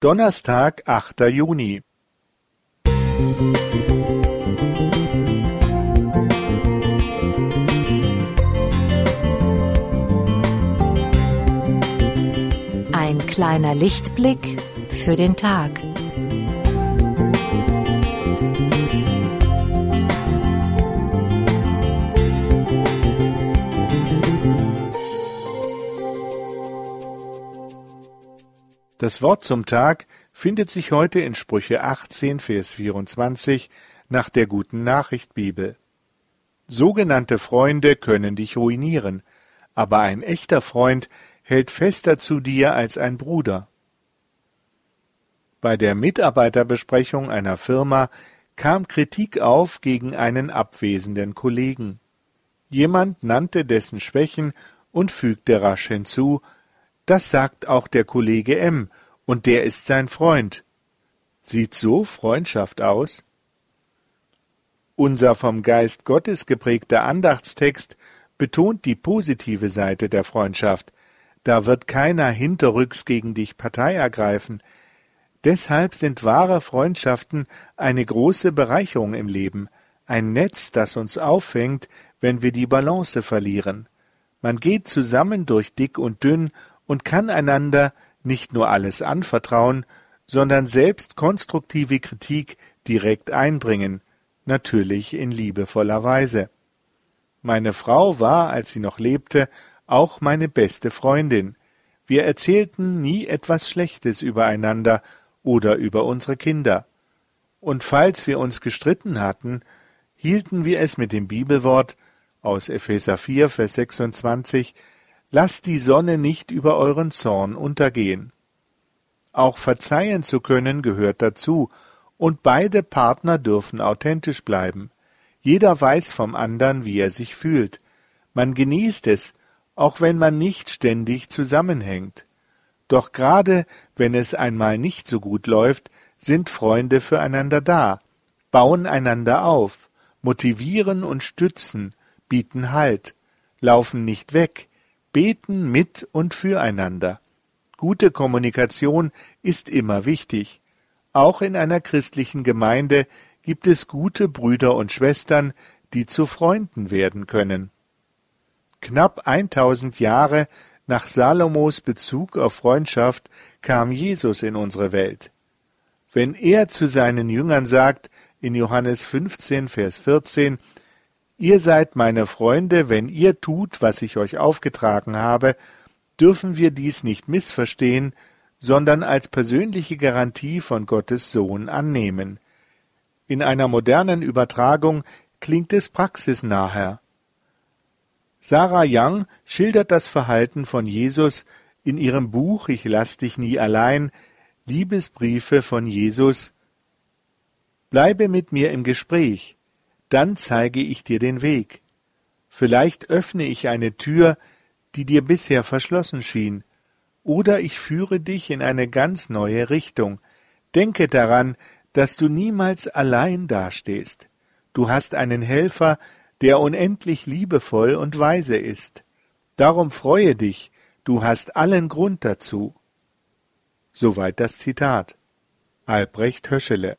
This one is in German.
Donnerstag, achter Juni. Ein kleiner Lichtblick für den Tag. Das Wort zum Tag findet sich heute in Sprüche 18, Vers 24 nach der Guten Nachricht Bibel. Sogenannte Freunde können dich ruinieren, aber ein echter Freund hält fester zu dir als ein Bruder. Bei der Mitarbeiterbesprechung einer Firma kam Kritik auf gegen einen abwesenden Kollegen. Jemand nannte dessen Schwächen und fügte rasch hinzu, das sagt auch der Kollege M, und der ist sein Freund. Sieht so Freundschaft aus? Unser vom Geist Gottes geprägter Andachtstext betont die positive Seite der Freundschaft. Da wird keiner hinterrücks gegen dich Partei ergreifen. Deshalb sind wahre Freundschaften eine große Bereicherung im Leben, ein Netz, das uns auffängt, wenn wir die Balance verlieren. Man geht zusammen durch dick und dünn und kann einander nicht nur alles anvertrauen, sondern selbst konstruktive Kritik direkt einbringen, natürlich in liebevoller Weise. Meine Frau war, als sie noch lebte, auch meine beste Freundin. Wir erzählten nie etwas Schlechtes übereinander oder über unsere Kinder. Und falls wir uns gestritten hatten, hielten wir es mit dem Bibelwort aus Epheser 4, Vers 26 Lasst die Sonne nicht über euren Zorn untergehen. Auch verzeihen zu können gehört dazu, und beide Partner dürfen authentisch bleiben. Jeder weiß vom andern, wie er sich fühlt. Man genießt es, auch wenn man nicht ständig zusammenhängt. Doch gerade wenn es einmal nicht so gut läuft, sind Freunde füreinander da, bauen einander auf, motivieren und stützen, bieten Halt, laufen nicht weg, beten mit und füreinander. Gute Kommunikation ist immer wichtig. Auch in einer christlichen Gemeinde gibt es gute Brüder und Schwestern, die zu Freunden werden können. Knapp 1000 Jahre nach Salomos Bezug auf Freundschaft kam Jesus in unsere Welt. Wenn er zu seinen Jüngern sagt, in Johannes 15, Vers 14, Ihr seid meine Freunde, wenn ihr tut, was ich euch aufgetragen habe, dürfen wir dies nicht missverstehen, sondern als persönliche Garantie von Gottes Sohn annehmen. In einer modernen Übertragung klingt es praxisnaher. Sarah Young schildert das Verhalten von Jesus in ihrem Buch Ich lass dich nie allein, Liebesbriefe von Jesus. Bleibe mit mir im Gespräch dann zeige ich dir den Weg. Vielleicht öffne ich eine Tür, die dir bisher verschlossen schien, oder ich führe dich in eine ganz neue Richtung. Denke daran, dass du niemals allein dastehst. Du hast einen Helfer, der unendlich liebevoll und weise ist. Darum freue dich, du hast allen Grund dazu. Soweit das Zitat. Albrecht Höschele